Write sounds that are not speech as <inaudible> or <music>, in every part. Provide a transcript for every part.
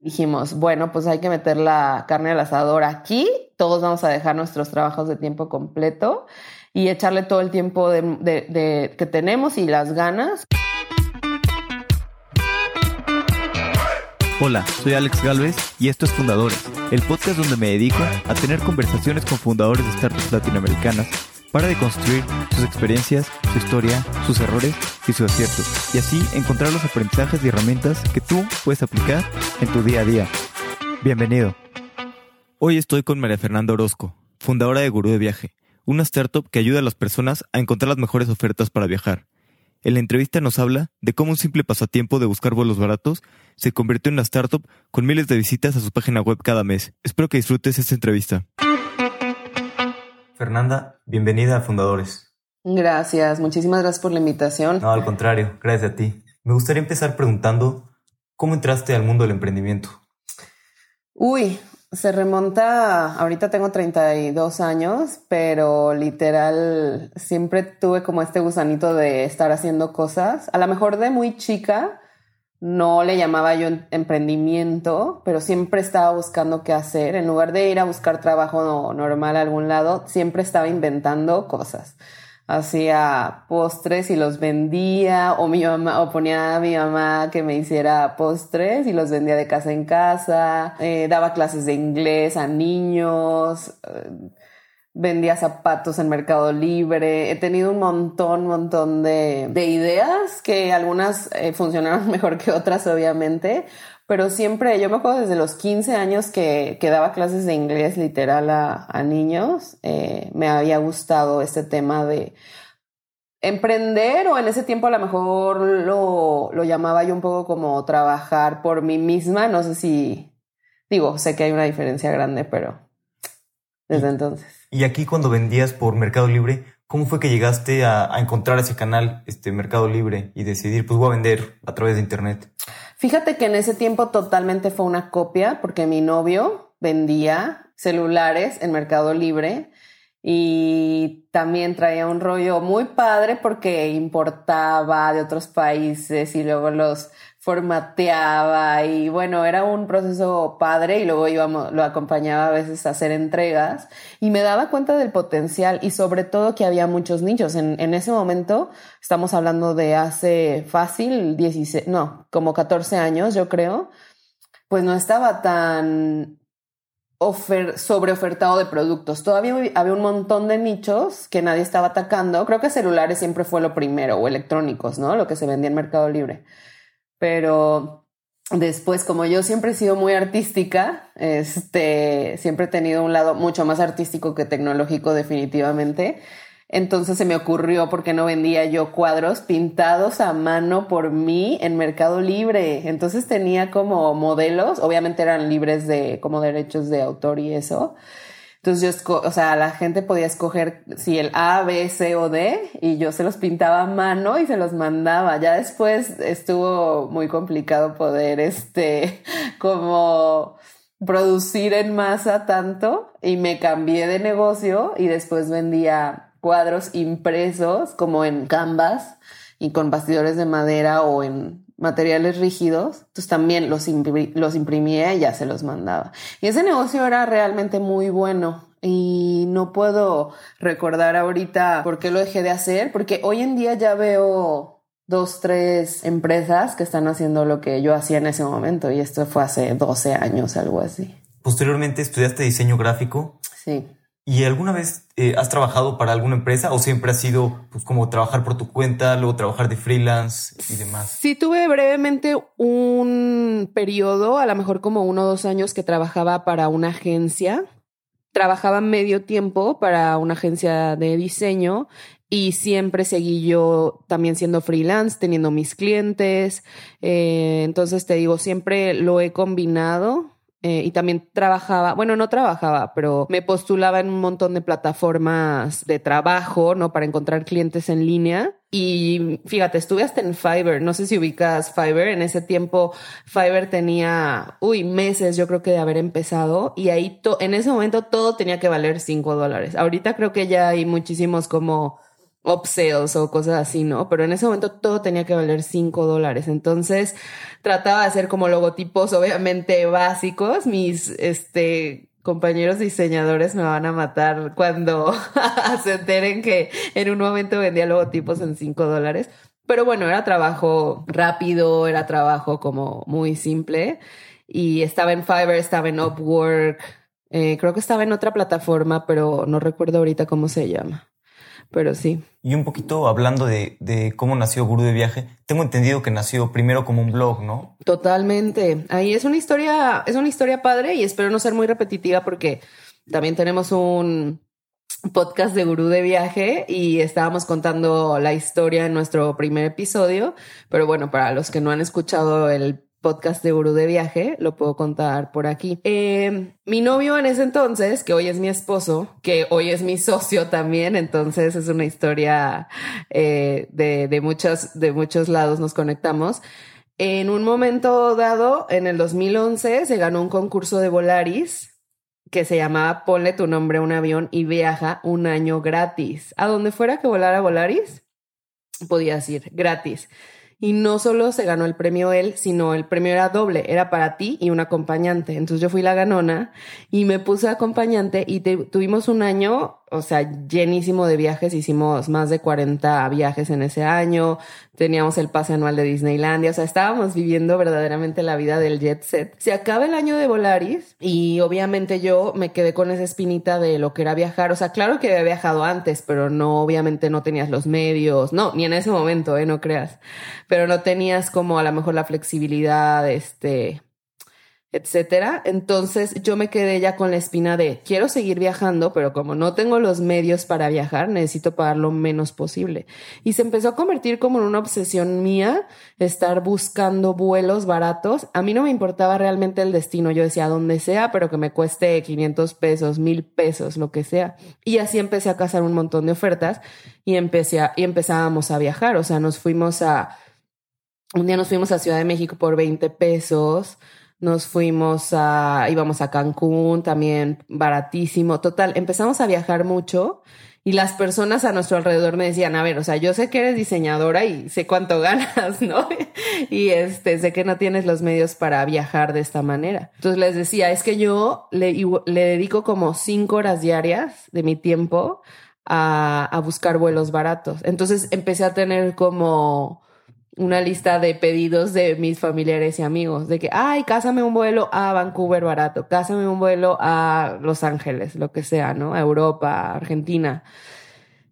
dijimos, bueno, pues hay que meter la carne al asador aquí, todos vamos a dejar nuestros trabajos de tiempo completo y echarle todo el tiempo de, que tenemos y las ganas. Hola, soy Alex Galvez y esto es Fundadores, el podcast donde me dedico a tener conversaciones con fundadores de startups latinoamericanas para deconstruir sus experiencias, su historia, sus errores y sus aciertos, y así encontrar los aprendizajes y herramientas que tú puedes aplicar en tu día a día. Bienvenido. Hoy estoy con María Fernanda Orozco, fundadora de Gurú de Viaje, una startup que ayuda a las personas a encontrar las mejores ofertas para viajar. En la entrevista nos habla de cómo un simple pasatiempo de buscar vuelos baratos se convirtió en una startup con miles de visitas a su página web cada mes. Espero que disfrutes esta entrevista. Fernanda, bienvenida a Fundadores. Gracias, muchísimas gracias por la invitación. No, al contrario, gracias a ti. Me gustaría empezar preguntando, ¿cómo entraste al mundo del emprendimiento? Uy, se remonta, ahorita tengo 32 años, pero literal siempre tuve como este gusanito de estar haciendo cosas. A lo mejor de muy chica, no le llamaba yo emprendimiento, pero siempre estaba buscando qué hacer. En lugar de ir a buscar trabajo normal a algún lado, siempre estaba inventando cosas. Hacía postres y los vendía, o mi mamá, o ponía a mi mamá que me hiciera postres y los vendía de casa en casa. Eh, daba clases de inglés a niños. Eh, vendía zapatos en Mercado Libre, he tenido un montón, montón de, de ideas que algunas eh, funcionaron <laughs> mejor que otras, obviamente, pero siempre, yo me acuerdo desde los 15 años que, que daba clases de inglés literal a, a niños, eh, me había gustado este tema de emprender o en ese tiempo a lo mejor lo, lo llamaba yo un poco como trabajar por mí misma, no sé si, digo, sé que hay una diferencia grande, pero desde entonces. Y aquí cuando vendías por Mercado Libre, ¿cómo fue que llegaste a, encontrar ese canal, este Mercado Libre, y decidir, pues voy a vender a través de Internet? Fíjate que en ese tiempo totalmente fue una copia, porque mi novio vendía celulares en Mercado Libre y también traía un rollo muy padre porque importaba de otros países y luego los formateaba y bueno, era un proceso padre y luego íbamos, lo acompañaba a veces a hacer entregas y me daba cuenta del potencial y sobre todo que había muchos nichos. En, en ese momento, estamos hablando de hace fácil 16, no, como 14 años, yo creo, pues no estaba tan ofer sobre de productos. Todavía había un montón de nichos que nadie estaba atacando. Creo que celulares siempre fue lo primero o electrónicos, ¿no? Lo que se vendía en Mercado Libre pero después, como yo siempre he sido muy artística, este, siempre he tenido un lado mucho más artístico que tecnológico definitivamente. Entonces se me ocurrió por qué no vendía yo cuadros pintados a mano por mí en Mercado Libre. Entonces tenía como modelos, obviamente eran libres de como derechos de autor y eso. Entonces yo, o sea, la gente podía escoger si el A, B, C o D y yo se los pintaba a mano y se los mandaba. Ya después estuvo muy complicado poder, este, <laughs> como producir en masa tanto y me cambié de negocio y después vendía cuadros impresos como en canvas y con bastidores de madera o en materiales rígidos, entonces también los, los imprimía y ya se los mandaba. Y ese negocio era realmente muy bueno y no puedo recordar ahorita por qué lo dejé de hacer, porque hoy en día ya veo dos, tres empresas que están haciendo lo que yo hacía en ese momento y esto fue hace 12 años, algo así. Posteriormente estudiaste diseño gráfico. Sí. ¿Y alguna vez eh, has trabajado para alguna empresa o siempre ha sido pues, como trabajar por tu cuenta, luego trabajar de freelance y demás? Sí, tuve brevemente un periodo, a lo mejor como uno o dos años que trabajaba para una agencia. Trabajaba medio tiempo para una agencia de diseño y siempre seguí yo también siendo freelance, teniendo mis clientes. Eh, entonces te digo, siempre lo he combinado eh, y también trabajaba, bueno, no trabajaba, pero me postulaba en un montón de plataformas de trabajo, ¿no? Para encontrar clientes en línea. Y fíjate, estuve hasta en Fiverr, no sé si ubicas Fiverr, en ese tiempo Fiverr tenía, uy, meses yo creo que de haber empezado y ahí en ese momento todo tenía que valer cinco dólares. Ahorita creo que ya hay muchísimos como upsells o cosas así, ¿no? Pero en ese momento todo tenía que valer 5 dólares. Entonces trataba de hacer como logotipos obviamente básicos. Mis, este, compañeros diseñadores me van a matar cuando <laughs> se enteren que en un momento vendía logotipos en 5 dólares. Pero bueno, era trabajo rápido, era trabajo como muy simple. Y estaba en Fiverr, estaba en Upwork, eh, creo que estaba en otra plataforma, pero no recuerdo ahorita cómo se llama. Pero sí. Y un poquito hablando de, de, cómo nació Gurú de Viaje, tengo entendido que nació primero como un blog, ¿no? Totalmente. Ahí es una historia, es una historia padre y espero no ser muy repetitiva porque también tenemos un podcast de Gurú de Viaje y estábamos contando la historia en nuestro primer episodio. Pero bueno, para los que no han escuchado el podcast de Gurú de Viaje, lo puedo contar por aquí. Eh, mi novio en ese entonces, que hoy es mi esposo, que hoy es mi socio también, entonces es una historia eh, de, de, muchos, de muchos lados nos conectamos. En un momento dado, en el 2011, se ganó un concurso de Volaris que se llamaba Ponle tu nombre a un avión y viaja un año gratis. A donde fuera que volara Volaris, podías ir gratis. Y no solo se ganó el premio él, sino el premio era doble, era para ti y un acompañante. Entonces yo fui la ganona y me puse acompañante y tuvimos un año o sea, llenísimo de viajes, hicimos más de 40 viajes en ese año, teníamos el pase anual de Disneylandia, o sea, estábamos viviendo verdaderamente la vida del jet set. Se acaba el año de Volaris y obviamente yo me quedé con esa espinita de lo que era viajar, o sea, claro que había viajado antes, pero no, obviamente no tenías los medios, no, ni en ese momento, eh, no creas, pero no tenías como a lo mejor la flexibilidad, este, etcétera. Entonces yo me quedé ya con la espina de quiero seguir viajando, pero como no tengo los medios para viajar, necesito pagar lo menos posible. Y se empezó a convertir como en una obsesión mía estar buscando vuelos baratos. A mí no me importaba realmente el destino. Yo decía donde sea, pero que me cueste 500 pesos, mil pesos, lo que sea. Y así empecé a cazar un montón de ofertas y empecé a, y empezábamos a viajar. O sea, nos fuimos a, un día nos fuimos a Ciudad de México por 20 pesos nos fuimos a, íbamos a Cancún, también baratísimo. Total, empezamos a viajar mucho y las personas a nuestro alrededor me decían, a ver, o sea, yo sé que eres diseñadora y sé cuánto <laughs> ganas, ¿no? y este, sé que no tienes los medios para viajar de esta manera. Entonces les decía, es que yo le, le dedico como cinco horas diarias de mi tiempo a, a buscar vuelos baratos. Entonces empecé a tener como una lista de pedidos de mis familiares y amigos, de que, ay, cásame un vuelo a Vancouver barato, cásame un vuelo a Los Ángeles, lo que sea, ¿no? A Europa, Argentina.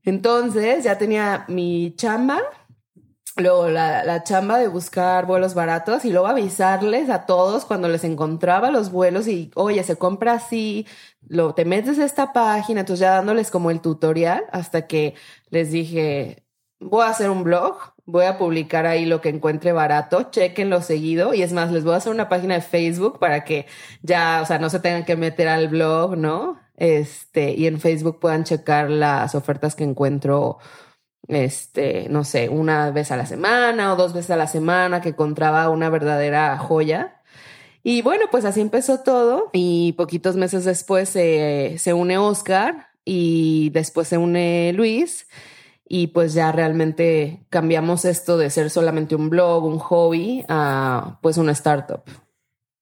Entonces ya tenía mi chamba, luego la, la, chamba de buscar vuelos baratos y luego avisarles a todos cuando les encontraba los vuelos y, oye, se compra así, lo, te metes esta página, entonces ya dándoles como el tutorial hasta que les dije, voy a hacer un blog Voy a publicar ahí lo que encuentre barato, chequenlo seguido y es más, les voy a hacer una página de Facebook para que ya, o sea, no se tengan que meter al blog, ¿no? Este, y en Facebook puedan checar las ofertas que encuentro, este, no sé, una vez a la semana o dos veces a la semana que encontraba una verdadera joya. Y bueno, pues así empezó todo y poquitos meses después se une Oscar y después se une Luis y pues ya realmente cambiamos esto de ser solamente un blog, un hobby, a pues una startup.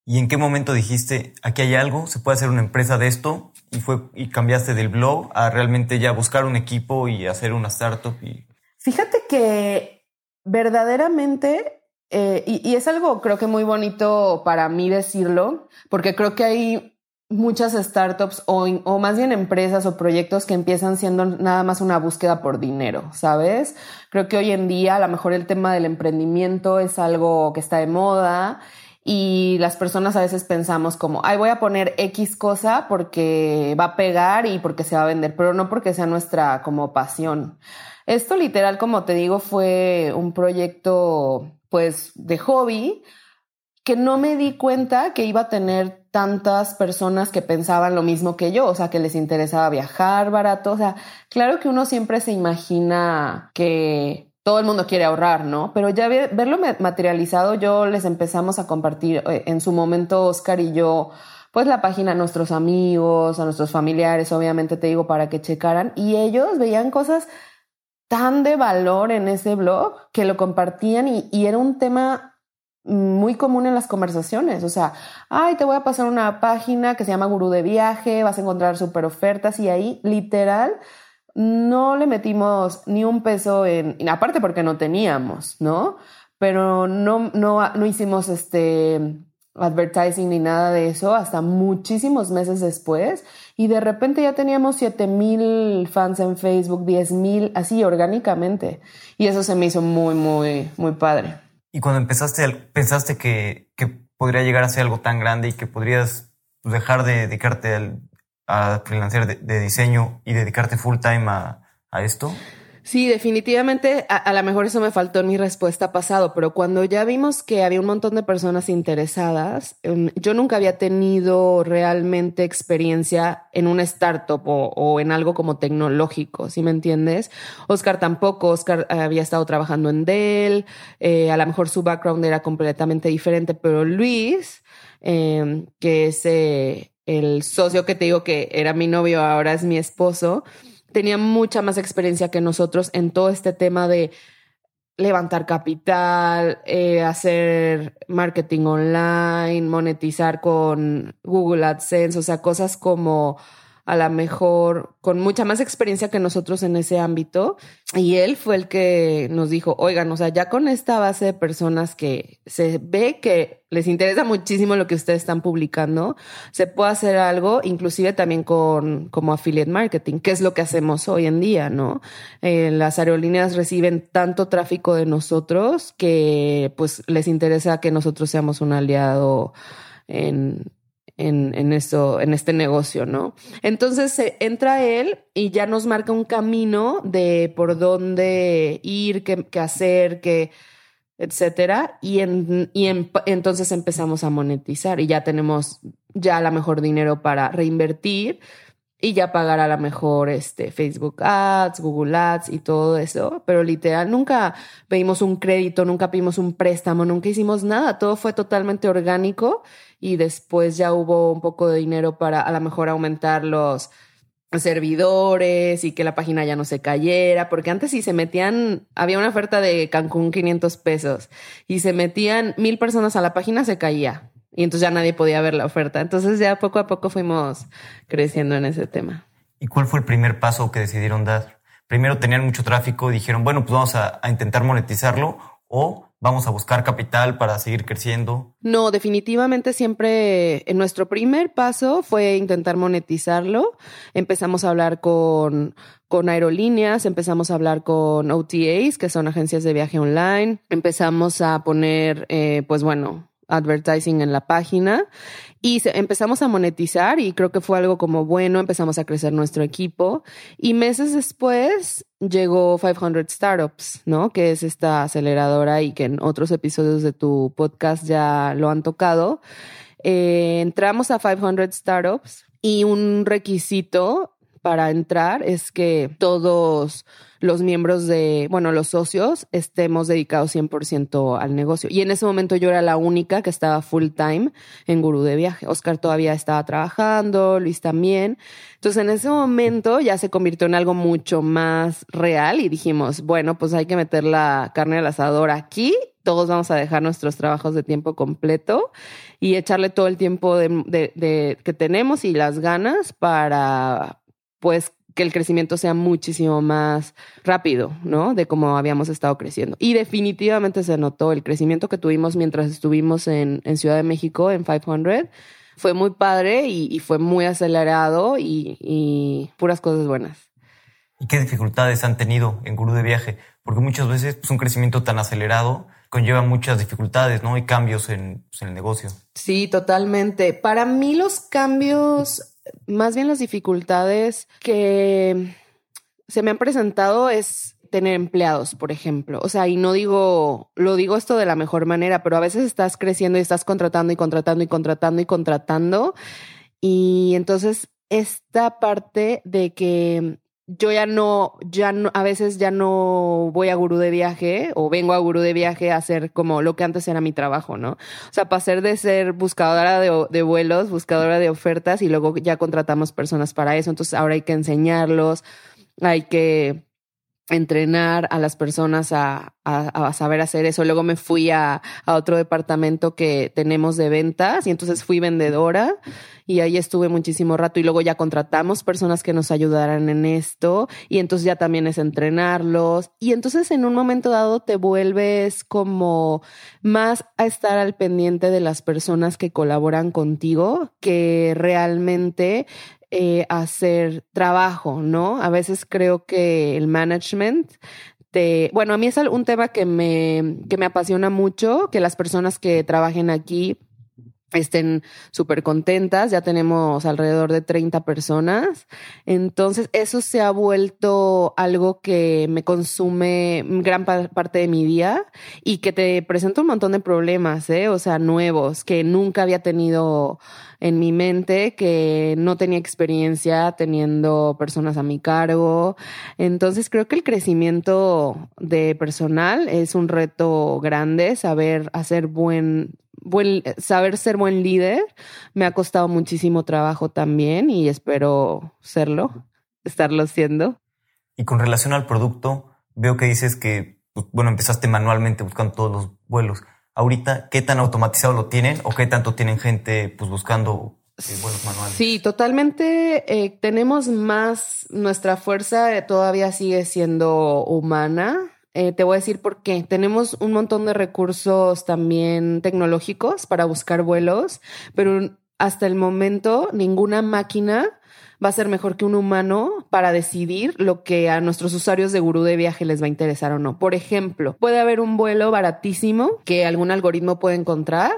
¿Y en qué momento dijiste, aquí hay algo, se puede hacer una empresa de esto? Y, fue, y cambiaste del blog a realmente ya buscar un equipo y hacer una startup. Y... Fíjate que verdaderamente, eh, y, y es algo creo que muy bonito para mí decirlo, porque creo que hay muchas startups o, más bien empresas o proyectos que empiezan siendo nada más una búsqueda por dinero, ¿sabes? Creo que hoy en día a lo mejor el tema del emprendimiento es algo que está de moda y las personas a veces pensamos como, ay, voy a poner X cosa porque va a pegar y porque se va a vender, pero no porque sea nuestra como pasión. Esto literal, como te digo, fue un proyecto pues de hobby que no me di cuenta que iba a tener tantas personas que pensaban lo mismo que yo, o sea, que les interesaba viajar barato, o sea, claro que uno siempre se imagina que todo el mundo quiere ahorrar, ¿no? Pero ya verlo materializado, yo les empezamos a compartir eh, en su momento, Oscar y yo, pues la página a nuestros amigos, a nuestros familiares, obviamente te digo, para que checaran, y ellos veían cosas tan de valor en ese blog que lo compartían y, y era un tema muy común en las conversaciones. O sea, ay, te voy a pasar una página que se llama Gurú de Viaje, vas a encontrar super ofertas y ahí literal no le metimos ni un peso en, aparte porque no teníamos, ¿no? Pero no, no, no hicimos este advertising ni nada de eso hasta muchísimos meses después y de repente ya teníamos 7 mil fans en Facebook, 10 mil, así orgánicamente. Y eso se me hizo muy, muy, muy padre. Y cuando empezaste, pensaste que, podría llegar a ser algo tan grande y que podrías dejar de dedicarte a freelancer de, diseño y dedicarte full time a, a esto? Sí, definitivamente, a, lo mejor eso me faltó en mi respuesta pasado, pero cuando ya vimos que había un montón de personas interesadas, em, yo nunca había tenido realmente experiencia en una startup o, en algo como tecnológico, ¿sí me entiendes? Oscar tampoco, Oscar había estado trabajando en Dell, eh, a lo mejor su background era completamente diferente, pero Luis, em, que es eh, el socio que te digo que era mi novio, ahora es mi esposo, tenía mucha más experiencia que nosotros en todo este tema de levantar capital, eh, hacer marketing online, monetizar con Google AdSense, o sea, cosas como a la mejor con mucha más experiencia que nosotros en ese ámbito. Y él fue el que nos dijo, oigan, o sea, ya con esta base de personas que se ve que les interesa muchísimo lo que ustedes están publicando, se puede hacer algo, inclusive también con como affiliate marketing, que es lo que hacemos hoy en día, ¿no? Eh, las aerolíneas reciben tanto tráfico de nosotros que pues les interesa que nosotros seamos un aliado en, en, en, esto, en este negocio, ¿no? Entonces entra él y ya nos marca un camino de por dónde ir, qué, qué hacer, qué, etcétera. Y, en, y entonces empezamos a monetizar y ya tenemos ya la mejor dinero para reinvertir y ya pagar a la mejor este, Facebook Ads, Google Ads y todo eso. Pero literal, nunca pedimos un crédito, nunca pedimos un préstamo, nunca hicimos nada. Todo fue totalmente orgánico y después ya hubo un poco de dinero para a lo mejor aumentar los servidores y que la página ya no se cayera, porque antes si se metían, había una oferta de Cancún 500 pesos y se metían mil personas a la página, se caía y entonces ya nadie podía ver la oferta. Entonces ya poco a poco fuimos creciendo en ese tema. ¿Y cuál fue el primer paso que decidieron dar? Primero tenían mucho tráfico, dijeron, bueno, pues vamos a, a intentar monetizarlo o vamos a buscar capital para seguir creciendo? No, definitivamente siempre en nuestro primer paso fue intentar monetizarlo. Empezamos a hablar con, con aerolíneas, empezamos a hablar con OTAs, que son agencias de viaje online. Empezamos a poner, eh, pues bueno, advertising en la página y empezamos a monetizar y creo que fue algo como bueno, empezamos a crecer nuestro equipo y meses después llegó 500 Startups, ¿no? Que es esta aceleradora y que en otros episodios de tu podcast ya lo han tocado. Eh, entramos a 500 Startups y un requisito para entrar es que todos los miembros de, bueno, los socios estemos dedicados 100% al negocio. Y en ese momento yo era la única que estaba full time en Gurú de Viaje. Oscar todavía estaba trabajando, Luis también. Entonces en ese momento ya se convirtió en algo mucho más real y dijimos, bueno, pues hay que meter la carne al asador aquí. Todos vamos a dejar nuestros trabajos de tiempo completo y echarle todo el tiempo de, que tenemos y las ganas para, pues, que el crecimiento sea muchísimo más rápido, ¿no? De cómo habíamos estado creciendo. Y definitivamente se notó el crecimiento que tuvimos mientras estuvimos en, Ciudad de México, en 500. Fue muy padre y, fue muy acelerado y, puras cosas buenas. ¿Y qué dificultades han tenido en Gurú de Viaje? Porque muchas veces pues, un crecimiento tan acelerado conlleva muchas dificultades, ¿no? Y cambios en, pues, en el negocio. Sí, totalmente. Para mí los cambios más bien las dificultades que se me han presentado es tener empleados, por ejemplo. O sea, y no digo, lo digo esto de la mejor manera, pero a veces estás creciendo y estás contratando y contratando y contratando y contratando. Y entonces esta parte de que yo ya no, ya no, a veces ya no voy a gurú de viaje o vengo a gurú de viaje a hacer como lo que antes era mi trabajo, ¿no? O sea, pasar de ser buscadora de, de, vuelos, buscadora de ofertas y luego ya contratamos personas para eso. Entonces ahora hay que enseñarlos, hay que entrenar a las personas a, a, saber hacer eso. Luego me fui a, a, otro departamento que tenemos de ventas y entonces fui vendedora y ahí estuve muchísimo rato y luego ya contratamos personas que nos ayudaran en esto y entonces ya también es entrenarlos y entonces en un momento dado te vuelves como más a estar al pendiente de las personas que colaboran contigo que realmente eh, hacer trabajo, ¿no? A veces creo que el management te, bueno, a mí es un tema que me, que me apasiona mucho, que las personas que trabajen aquí estén súper contentas. Ya tenemos alrededor de 30 personas. Entonces, eso se ha vuelto algo que me consume gran parte de mi día y que te presenta un montón de problemas, ¿eh? O sea, nuevos que nunca había tenido en mi mente, que no tenía experiencia teniendo personas a mi cargo. Entonces, creo que el crecimiento de personal es un reto grande, saber hacer buen buen, saber ser buen líder me ha costado muchísimo trabajo también y espero serlo, estarlo siendo. Y con relación al producto, veo que dices que, pues, bueno, empezaste manualmente buscando todos los vuelos. Ahorita, ¿qué tan automatizado lo tienen o qué tanto tienen gente pues buscando eh, vuelos manuales? Sí, totalmente. Eh, tenemos más, nuestra fuerza todavía sigue siendo humana eh, te voy a decir por qué. Tenemos un montón de recursos también tecnológicos para buscar vuelos, pero hasta el momento ninguna máquina va a ser mejor que un humano para decidir lo que a nuestros usuarios de gurú de viaje les va a interesar o no. Por ejemplo, puede haber un vuelo baratísimo que algún algoritmo puede encontrar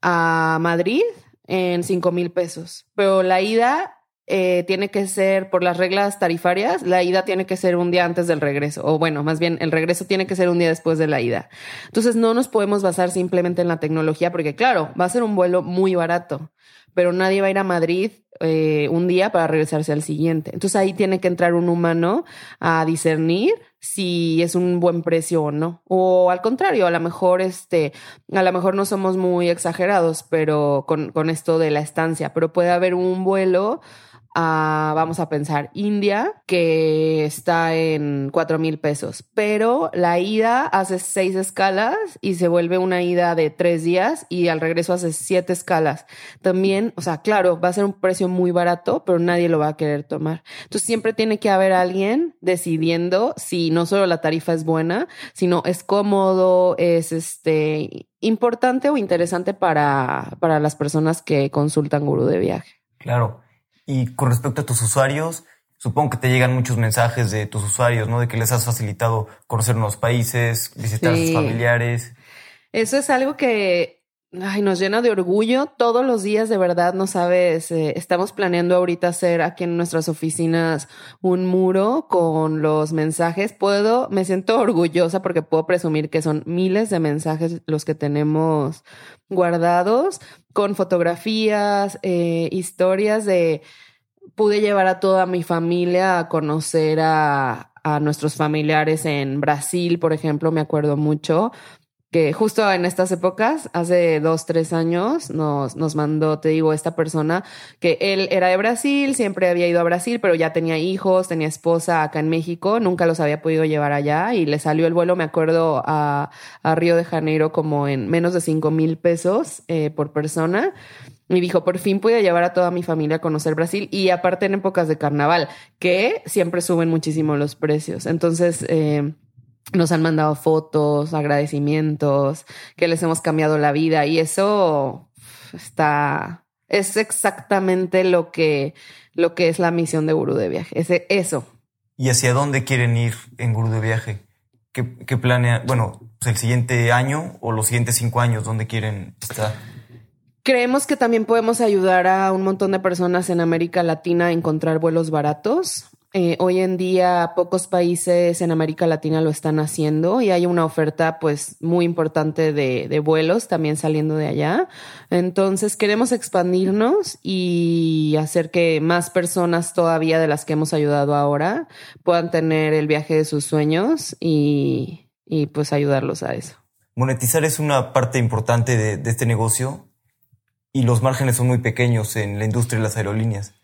a Madrid en 5 mil pesos, pero la ida eh, tiene que ser por las reglas tarifarias, la ida tiene que ser un día antes del regreso, o bueno, más bien el regreso tiene que ser un día después de la ida. Entonces no nos podemos basar simplemente en la tecnología, porque claro, va a ser un vuelo muy barato, pero nadie va a ir a Madrid eh, un día para regresarse al siguiente. Entonces ahí tiene que entrar un humano a discernir si es un buen precio o no. O al contrario, a lo mejor este, a lo mejor no somos muy exagerados, pero con, con esto de la estancia, pero puede haber un vuelo vamos a pensar, India, que está en cuatro mil pesos, pero la ida hace seis escalas y se vuelve una ida de tres días y al regreso hace siete escalas. También, o sea, claro, va a ser un precio muy barato, pero nadie lo va a querer tomar. Entonces siempre tiene que haber alguien decidiendo si no solo la tarifa es buena, sino es cómodo, es este importante o interesante para, para las personas que consultan gurú de viaje. Claro. Y con respecto a tus usuarios, supongo que te llegan muchos mensajes de tus usuarios, ¿no? De que les has facilitado conocer nuevos países, visitar a sus familiares. Eso es algo que ay, nos llena de orgullo. Todos los días, de verdad, no sabes, eh, estamos planeando ahorita hacer aquí en nuestras oficinas un muro con los mensajes. Puedo, me siento orgullosa porque puedo presumir que son miles de mensajes los que tenemos guardados con fotografías, eh, historias de pude llevar a toda mi familia a conocer a, a nuestros familiares en Brasil, por ejemplo, me acuerdo mucho, que justo en estas épocas, hace dos, tres años, nos, nos mandó, te digo, esta persona que él era de Brasil, siempre había ido a Brasil, pero ya tenía hijos, tenía esposa acá en México, nunca los había podido llevar allá y le salió el vuelo, me acuerdo, a, a Río de Janeiro como en menos de cinco mil pesos eh, por persona. Y dijo, por fin pude llevar a toda mi familia a conocer Brasil y aparte en épocas de carnaval, que siempre suben muchísimo los precios. Entonces, eh, nos han mandado fotos, agradecimientos, que les hemos cambiado la vida y eso está, es exactamente lo que, lo que es la misión de Gurú de Viaje, ese, eso. ¿Y hacia dónde quieren ir en Gurú de Viaje? ¿Qué, qué planea, bueno, pues el siguiente año o los siguientes cinco años, dónde quieren estar? Creemos que también podemos ayudar a un montón de personas en América Latina a encontrar vuelos baratos. Eh, hoy en día pocos países en América Latina lo están haciendo y hay una oferta pues muy importante de, de, vuelos también saliendo de allá. Entonces queremos expandirnos y hacer que más personas todavía de las que hemos ayudado ahora puedan tener el viaje de sus sueños y, y pues ayudarlos a eso. Monetizar es una parte importante de, de este negocio y los márgenes son muy pequeños en la industria de las aerolíneas.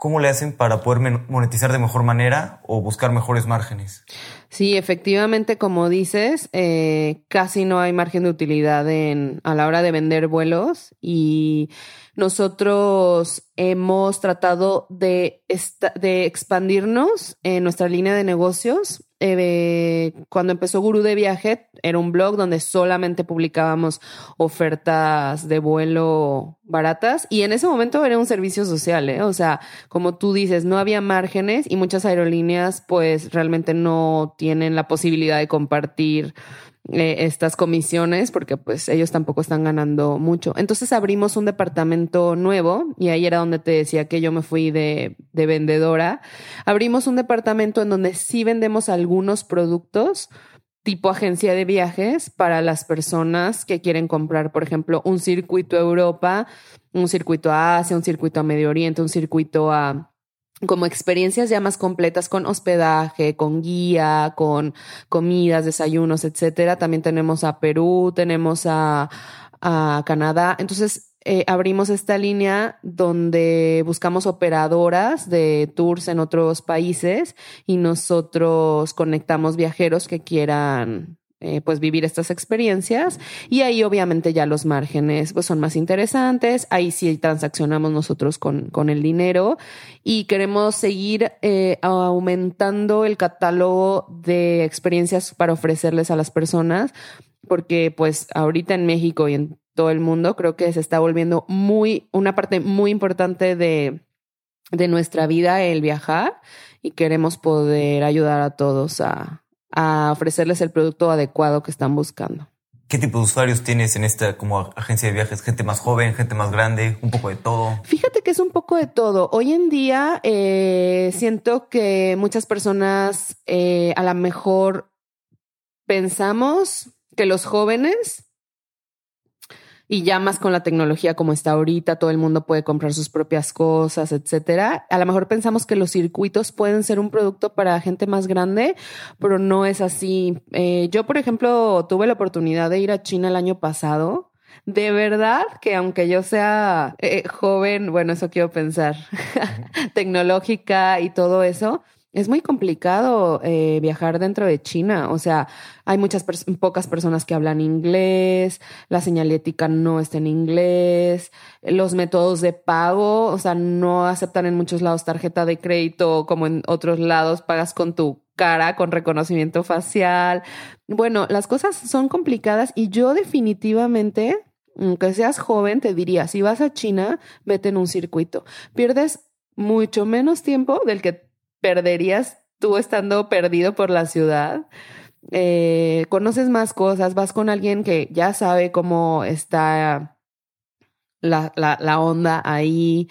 ¿Cómo le hacen para poder monetizar de mejor manera o buscar mejores márgenes? Sí, efectivamente, como dices, eh, casi no hay margen de utilidad en, a la hora de vender vuelos y nosotros hemos tratado de, de expandirnos en nuestra línea de negocios eh, cuando empezó Gurú de Viaje, era un blog donde solamente publicábamos ofertas de vuelo baratas y en ese momento era un servicio social, ¿eh? o sea, como tú dices, no había márgenes y muchas aerolíneas pues realmente no tienen la posibilidad de compartir eh, estas comisiones porque pues ellos tampoco están ganando mucho. Entonces abrimos un departamento nuevo y ahí era donde te decía que yo me fui de, de vendedora. Abrimos un departamento en donde sí vendemos algunos productos tipo agencia de viajes para las personas que quieren comprar, por ejemplo, un circuito a Europa, un circuito a Asia, un circuito a Medio Oriente, un circuito a como experiencias ya más completas con hospedaje, con guía, con comidas, desayunos, etcétera. También tenemos a Perú, tenemos a, Canadá. Entonces, eh, abrimos esta línea donde buscamos operadoras de tours en otros países y nosotros conectamos viajeros que quieran eh, pues vivir estas experiencias. Y ahí obviamente ya los márgenes pues son más interesantes, ahí sí transaccionamos nosotros con, con el dinero. Y queremos seguir eh, aumentando el catálogo de experiencias para ofrecerles a las personas porque pues ahorita en México y en todo el mundo creo que se está volviendo muy una parte muy importante de, de nuestra vida el viajar. Y queremos poder ayudar a todos a, a ofrecerles el producto adecuado que están buscando. ¿Qué tipo de usuarios tienes en esta como agencia de viajes? ¿Gente más joven, gente más grande, un poco de todo? Fíjate que es un poco de todo. Hoy en día eh, siento que muchas personas eh, a lo mejor pensamos que los jóvenes y ya más con la tecnología como está ahorita, todo el mundo puede comprar sus propias cosas, etcétera. A lo mejor pensamos que los circuitos pueden ser un producto para gente más grande, pero no es así. Eh, yo, por ejemplo, tuve la oportunidad de ir a China el año pasado. De verdad que aunque yo sea eh, joven, bueno, eso quiero pensar, <laughs> tecnológica y todo eso, es muy complicado eh, viajar dentro de China. O sea, hay muchas pocas personas que hablan inglés, la señalética no está en inglés, los métodos de pago, o sea, no aceptan en muchos lados tarjeta de crédito como en otros lados, pagas con tu cara, con reconocimiento facial. Bueno, las cosas son complicadas y yo definitivamente, aunque seas joven, te diría, si vas a China, vete en un circuito. Pierdes mucho menos tiempo del que perderías tú estando perdido por la ciudad. Eh, conoces más cosas, vas con alguien que ya sabe cómo está la, la, onda ahí.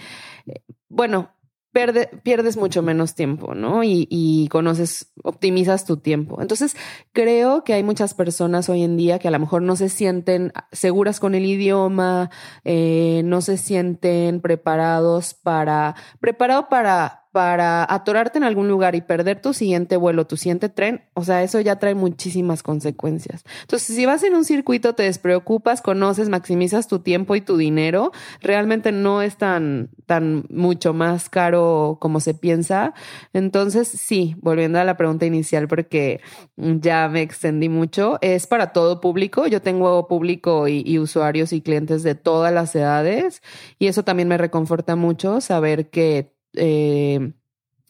Bueno, pierdes mucho menos tiempo, ¿no? Y, y, conoces, optimizas tu tiempo. Entonces, creo que hay muchas personas hoy en día que a lo mejor no se sienten seguras con el idioma, eh, no se sienten preparados para, preparado para, para atorarte en algún lugar y perder tu siguiente vuelo, tu siguiente tren, o sea, eso ya trae muchísimas consecuencias. Entonces, si vas en un circuito, te despreocupas, conoces, maximizas tu tiempo y tu dinero, realmente no es tan, tan mucho más caro como se piensa. Entonces, sí, volviendo a la pregunta inicial, porque ya me extendí mucho, es para todo público. Yo tengo público y, y usuarios y clientes de todas las edades y eso también me reconforta mucho saber que eh,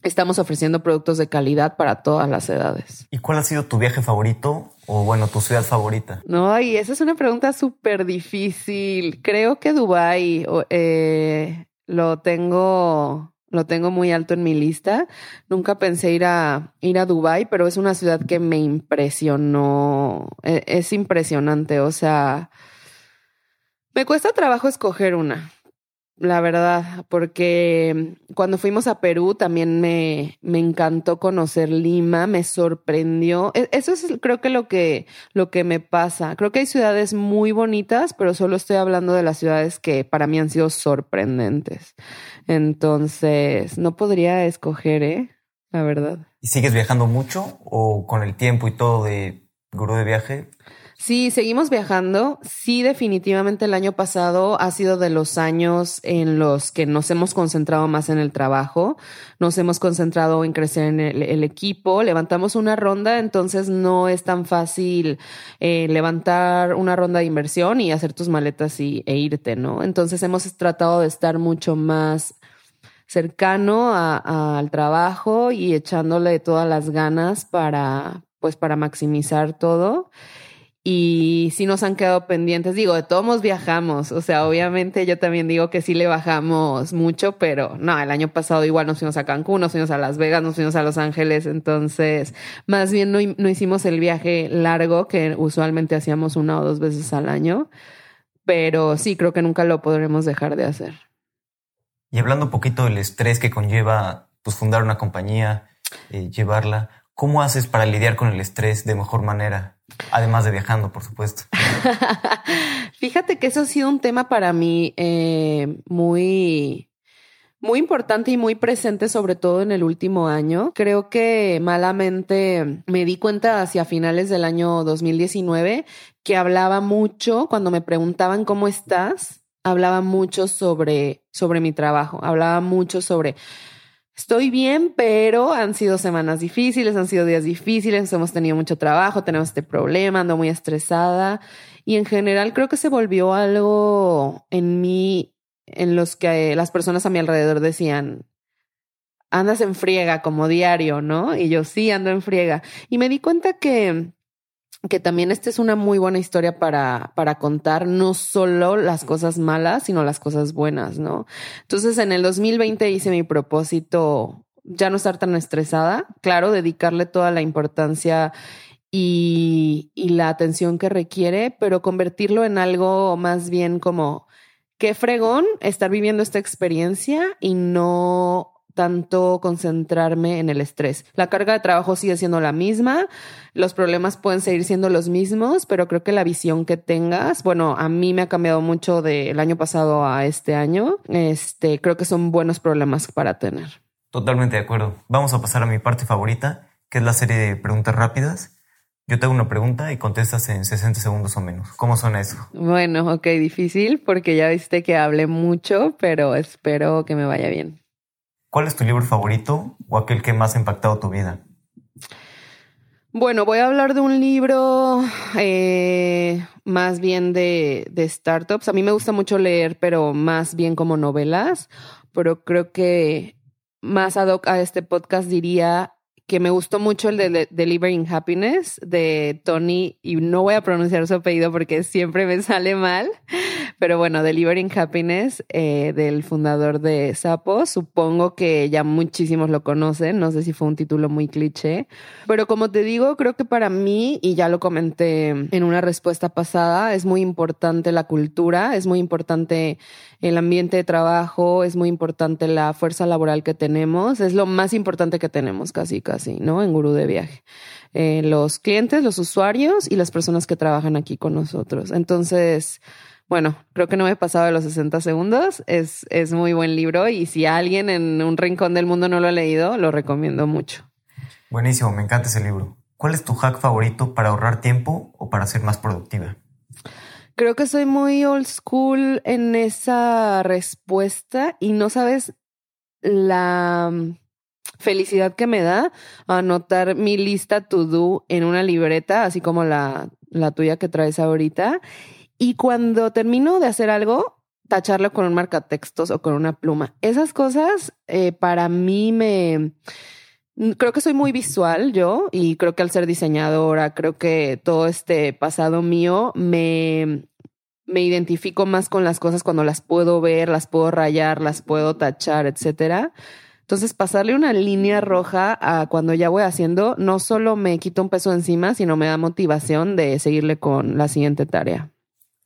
estamos ofreciendo productos de calidad para todas las edades. ¿Y cuál ha sido tu viaje favorito o bueno, tu ciudad favorita? No, y esa es una pregunta súper difícil. Creo que Dubai eh, lo tengo lo tengo muy alto en mi lista. Nunca pensé ir a ir a Dubai, pero es una ciudad que me impresionó. E, es impresionante, o sea, me cuesta trabajo escoger una la verdad, porque cuando fuimos a Perú también me, me encantó conocer Lima, me sorprendió. E, eso es creo que lo que lo que me pasa. Creo que hay ciudades muy bonitas, pero solo estoy hablando de las ciudades que para mí han sido sorprendentes. Entonces, no podría escoger, ¿eh? La verdad. ¿Y sigues viajando mucho o con el tiempo y todo de gurú de viaje? Sí, seguimos viajando. Sí, definitivamente el año pasado ha sido de los años en los que nos hemos concentrado más en el trabajo, nos hemos concentrado en crecer en el, equipo, levantamos una ronda, entonces no es tan fácil eh, levantar una ronda de inversión y hacer tus maletas y, e irte, ¿no? Entonces hemos tratado de estar mucho más cercano al trabajo y echándole todas las ganas para, pues, para maximizar todo y sí nos han quedado pendientes. Digo, de todos viajamos, o sea, obviamente yo también digo que sí le bajamos mucho, pero no, el año pasado igual nos fuimos a Cancún, nos fuimos a Las Vegas, nos fuimos a Los Ángeles, entonces más bien no, no hicimos el viaje largo que usualmente hacíamos una o dos veces al año, pero sí creo que nunca lo podremos dejar de hacer. Y hablando un poquito del estrés que conlleva pues fundar una compañía, eh, llevarla, ¿cómo haces para lidiar con el estrés de mejor manera? Además de viajando, por supuesto. <laughs> Fíjate que eso ha sido un tema para mí eh, muy, muy importante y muy presente, sobre todo en el último año. Creo que malamente me di cuenta hacia finales del año 2019 que hablaba mucho cuando me preguntaban cómo estás. Hablaba mucho sobre, sobre mi trabajo, hablaba mucho sobre Estoy bien, pero han sido semanas difíciles, han sido días difíciles, hemos tenido mucho trabajo, tenemos este problema, ando muy estresada y en general creo que se volvió algo en mí en los que las personas a mi alrededor decían, andas en friega como diario, ¿no? Y yo sí ando en friega. Y me di cuenta que que también esta es una muy buena historia para, para contar no solo las cosas malas, sino las cosas buenas, ¿no? Entonces, en el 2020 hice mi propósito ya no estar tan estresada, claro, dedicarle toda la importancia y, y la atención que requiere, pero convertirlo en algo más bien como qué fregón estar viviendo esta experiencia y no tanto concentrarme en el estrés. La carga de trabajo sigue siendo la misma, los problemas pueden seguir siendo los mismos, pero creo que la visión que tengas, bueno, a mí me ha cambiado mucho del año pasado a este año. Este, creo que son buenos problemas para tener. Totalmente de acuerdo. Vamos a pasar a mi parte favorita, que es la serie de preguntas rápidas. Yo te hago una pregunta y contestas en 60 segundos o menos. ¿Cómo suena eso? Bueno, ok, difícil porque ya viste que hablé mucho, pero espero que me vaya bien. ¿Cuál es tu libro favorito o aquel que más ha impactado tu vida? Bueno, voy a hablar de un libro eh, más bien de, de, startups. A mí me gusta mucho leer, pero más bien como novelas. Pero creo que más ad hoc a este podcast diría que me gustó mucho el de Delivering Happiness de Tony, y no voy a pronunciar su apellido porque siempre me sale mal, pero bueno, Delivering Happiness eh, del fundador de Sapo, supongo que ya muchísimos lo conocen, no sé si fue un título muy cliché, pero como te digo, creo que para mí, y ya lo comenté en una respuesta pasada, es muy importante la cultura, es muy importante el ambiente de trabajo, es muy importante la fuerza laboral que tenemos, es lo más importante que tenemos casi, casi, ¿no? En Gurú de Viaje. Eh, los clientes, los usuarios y las personas que trabajan aquí con nosotros. Entonces, bueno, creo que no me he pasado de los 60 segundos. Es, es muy buen libro y si alguien en un rincón del mundo no lo ha leído, lo recomiendo mucho. Buenísimo, me encanta ese libro. ¿Cuál es tu hack favorito para ahorrar tiempo o para ser más productiva? Creo que soy muy old school en esa respuesta y no sabes la mm, felicidad que me da anotar mi lista to do en una libreta, así como la, la tuya que traes ahorita. Y cuando termino de hacer algo, tacharlo con un marcatextos o con una pluma. Esas cosas eh, para mí me... Creo que soy muy visual yo y creo que al ser diseñadora, creo que todo este pasado mío me, me identifico más con las cosas cuando las puedo ver, las puedo rayar, las puedo tachar, etcétera. Entonces, pasarle una línea roja a cuando ya voy haciendo, no solo me quita un peso encima, sino me da motivación de seguirle con la siguiente tarea.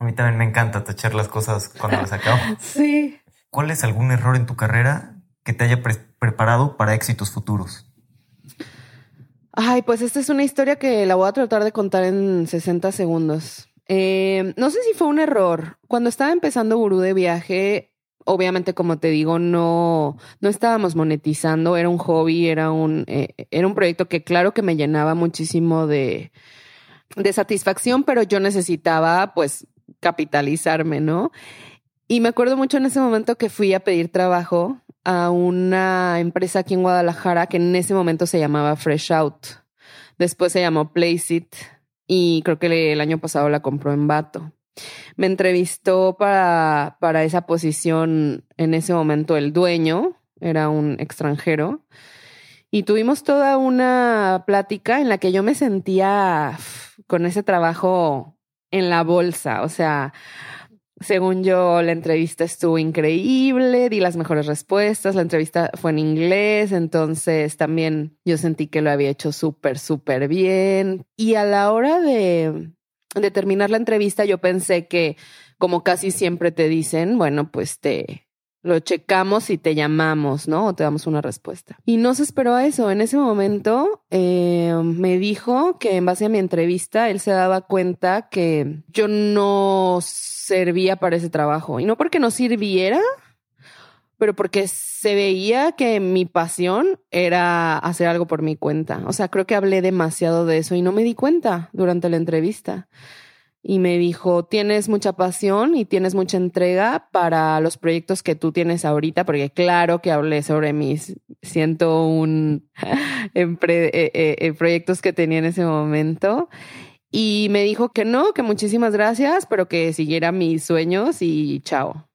A mí también me encanta tachar las cosas cuando las acabo. <laughs> sí. ¿Cuál es algún error en tu carrera que te haya preparado para éxitos futuros? Ay, pues esta es una historia que la voy a tratar de contar en 60 segundos. Eh, no sé si fue un error. Cuando estaba empezando Gurú de viaje, obviamente, como te digo, no, no estábamos monetizando, era un hobby, era un, eh, era un proyecto que claro que me llenaba muchísimo de, de satisfacción, pero yo necesitaba pues capitalizarme, ¿no? Y me acuerdo mucho en ese momento que fui a pedir trabajo a una empresa aquí en Guadalajara que en ese momento se llamaba Fresh Out. Después se llamó Place It y creo que el año pasado la compró en Vato. Me entrevistó para, para esa posición en ese momento el dueño, era un extranjero, y tuvimos toda una plática en la que yo me sentía con ese trabajo en la bolsa, o sea, según yo, la entrevista estuvo increíble, di las mejores respuestas, la entrevista fue en inglés, entonces también yo sentí que lo había hecho súper, súper bien. Y a la hora de, de terminar la entrevista, yo pensé que, como casi siempre te dicen, bueno, pues te, lo checamos y te llamamos, ¿no? O te damos una respuesta. Y no se esperó a eso. En ese momento eh, me dijo que en base a mi entrevista, él se daba cuenta que yo no servía para ese trabajo. Y no porque no sirviera, pero porque se veía que mi pasión era hacer algo por mi cuenta. O sea, creo que hablé demasiado de eso y no me di cuenta durante la entrevista y me dijo, tienes mucha pasión y tienes mucha entrega para los proyectos que tú tienes ahorita, porque claro que hablé sobre mis 101 <laughs> eh, eh, eh, proyectos que tenía en ese momento. Y me dijo que no, que muchísimas gracias, pero que siguiera mis sueños y chao.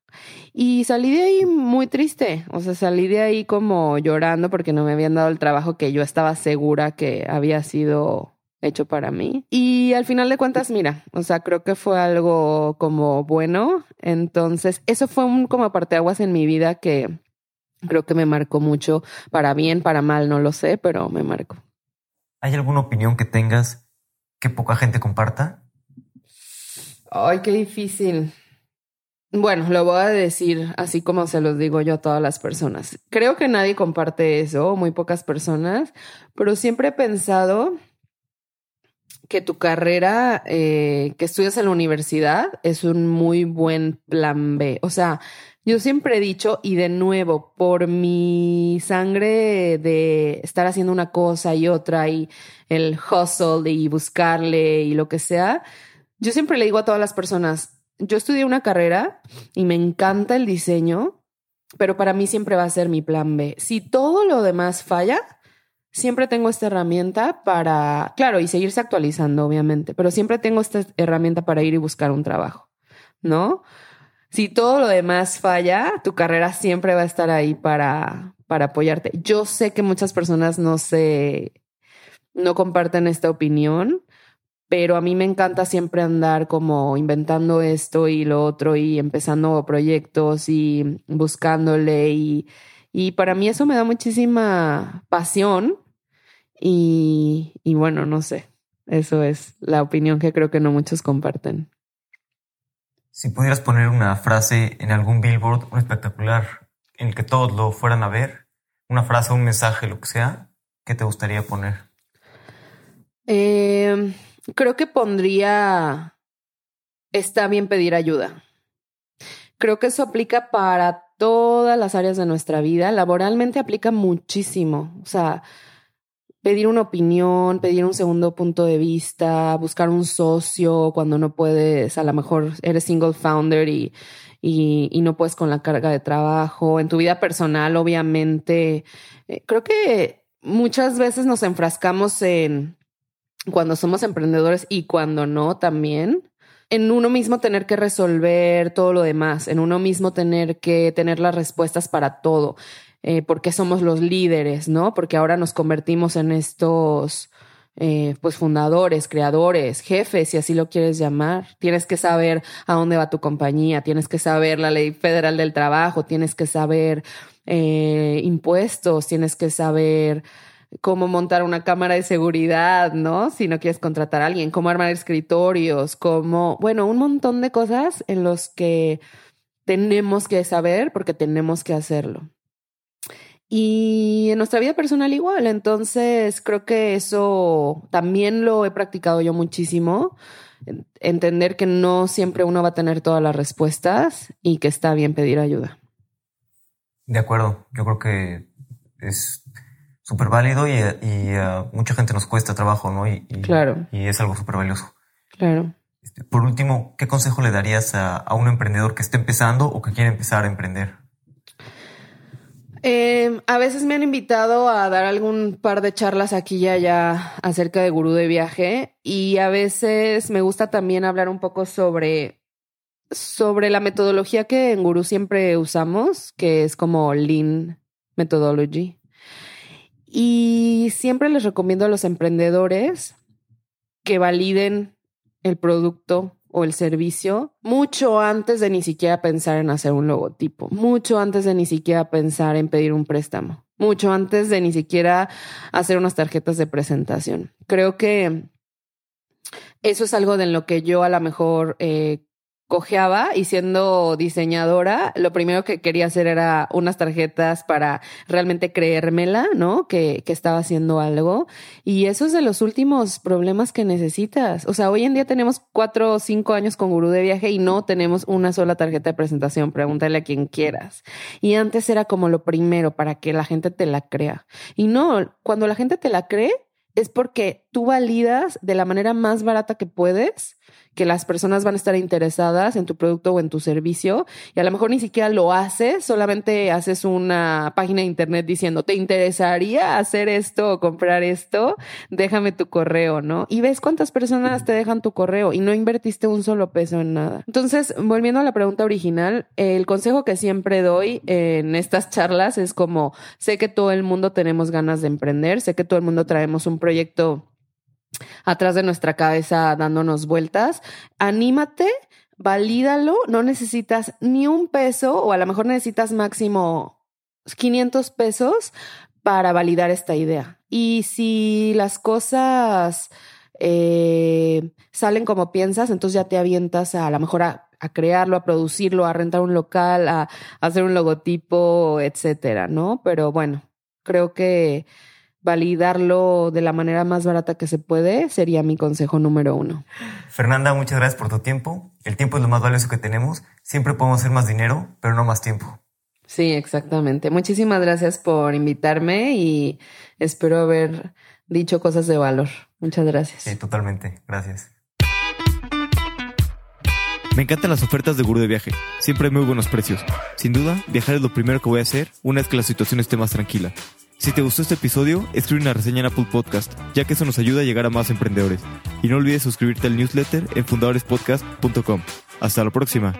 Y salí de ahí muy triste, o sea, salí de ahí como llorando porque no me habían dado el trabajo que yo estaba segura que había sido hecho para mí. Y al final de cuentas, mira, o sea, creo que fue algo como bueno. Entonces, eso fue un como parteaguas en mi vida que creo que me marcó mucho, para bien, para mal, no lo sé, pero me marcó. ¿Hay alguna opinión que tengas que poca gente comparta? Ay, qué difícil. Bueno, lo voy a decir así como se los digo yo a todas las personas. Creo que nadie comparte eso, muy pocas personas, pero siempre he pensado que tu carrera eh, que estudias en la universidad es un muy buen plan B. O sea, yo siempre he dicho, y de nuevo, por mi sangre de estar haciendo una cosa y otra, y el hustle y buscarle y lo que sea, yo siempre le digo a todas las personas, yo estudié una carrera y me encanta el diseño, pero para mí siempre va a ser mi plan B. Si todo lo demás falla, siempre tengo esta herramienta para, claro, y seguirse actualizando, obviamente, pero siempre tengo esta herramienta para ir y buscar un trabajo, ¿no? Si todo lo demás falla, tu carrera siempre va a estar ahí para, para apoyarte. Yo sé que muchas personas no se, no comparten esta opinión, pero a mí me encanta siempre andar como inventando esto y lo otro y empezando proyectos y buscándole y, y para mí eso me da muchísima pasión y, y bueno, no sé, eso es la opinión que creo que no muchos comparten. Si pudieras poner una frase en algún billboard, un espectacular, en el que todos lo fueran a ver, una frase, un mensaje, lo que sea, ¿qué te gustaría poner? Eh, creo que pondría, está bien pedir ayuda. Creo que eso aplica para todas las áreas de nuestra vida. Laboralmente aplica muchísimo. O sea, pedir una opinión, pedir un segundo punto de vista, buscar un socio cuando no puedes, a lo mejor eres single founder y, y, no puedes con la carga de trabajo. En tu vida personal, obviamente, eh, creo que muchas veces nos enfrascamos en cuando somos emprendedores y cuando no también en uno mismo tener que resolver todo lo demás, en uno mismo tener que tener las respuestas para todo, eh, porque somos los líderes, ¿no? Porque ahora nos convertimos en estos, eh, pues, fundadores, creadores, jefes, si así lo quieres llamar. Tienes que saber a dónde va tu compañía, tienes que saber la ley federal del trabajo, tienes que saber eh, impuestos, tienes que saber cómo montar una cámara de seguridad, ¿no? Si no quieres contratar a alguien, cómo armar escritorios, cómo, bueno, un montón de cosas en los que tenemos que saber porque tenemos que hacerlo. Y en nuestra vida personal igual, entonces creo que eso también lo he practicado yo muchísimo, entender que no siempre uno va a tener todas las respuestas y que está bien pedir ayuda. De acuerdo, yo creo que es súper válido y, y a mucha gente nos cuesta trabajo, ¿no? Y, y- Claro. Y es algo súper valioso. Claro. Este, Por último, ¿qué consejo le darías a, a un emprendedor que esté empezando o que quiere empezar a emprender? Eh, a veces me han invitado a dar algún par de charlas aquí y allá acerca de gurú de viaje y a veces me gusta también hablar un poco sobre, sobre la metodología que en gurú siempre usamos, que es como Lean Methodology. Y siempre les recomiendo a los emprendedores que validen el producto o el servicio mucho antes de ni siquiera pensar en hacer un logotipo, mucho antes de ni siquiera pensar en pedir un préstamo, mucho antes de ni siquiera hacer unas tarjetas de presentación. Creo que eso es algo de lo que yo a lo mejor eh, cojeaba y siendo diseñadora, lo primero que quería hacer era unas tarjetas para realmente creérmela, ¿no? Que, que estaba haciendo algo. Y eso es de los últimos problemas que necesitas. O sea, hoy en día tenemos cuatro o cinco años con gurú de viaje y no tenemos una sola tarjeta de presentación. Pregúntale a quien quieras. Y antes era como lo primero para que la gente te la crea. Y no, cuando la gente te la cree, es porque tú validas de la manera más barata que puedes que las personas van a estar interesadas en tu producto o en tu servicio y a lo mejor ni siquiera lo haces, solamente haces una página de internet diciendo, ¿te interesaría hacer esto o comprar esto? Déjame tu correo, ¿no? Y ves cuántas personas te dejan tu correo y no invertiste un solo peso en nada. Entonces, volviendo a la pregunta original, el consejo que siempre doy en estas charlas es como, sé que todo el mundo tenemos ganas de emprender, sé que todo el mundo traemos un proyecto atrás de nuestra cabeza dándonos vueltas. Anímate, valídalo, no necesitas ni un peso o a lo mejor necesitas máximo 500 pesos para validar esta idea. Y si las cosas eh, salen como piensas, entonces ya te avientas a, a lo mejor a, a crearlo, a producirlo, a rentar un local, a, a hacer un logotipo, etcétera, ¿no? Pero bueno, creo que validarlo de la manera más barata que se puede sería mi consejo número uno. Fernanda, muchas gracias por tu tiempo. El tiempo es lo más valioso que tenemos. Siempre podemos hacer más dinero, pero no más tiempo. Sí, exactamente. Muchísimas gracias por invitarme y espero haber dicho cosas de valor. Muchas gracias. Sí, totalmente. Gracias. Me encantan las ofertas de Gurú de Viaje. Siempre hay muy buenos precios. Sin duda, viajar es lo primero que voy a hacer una vez que la situación esté más tranquila. Si te gustó este episodio, escribe una reseña en Apple Podcast, ya que eso nos ayuda a llegar a más emprendedores. Y no olvides suscribirte al newsletter en fundadorespodcast.com. Hasta la próxima.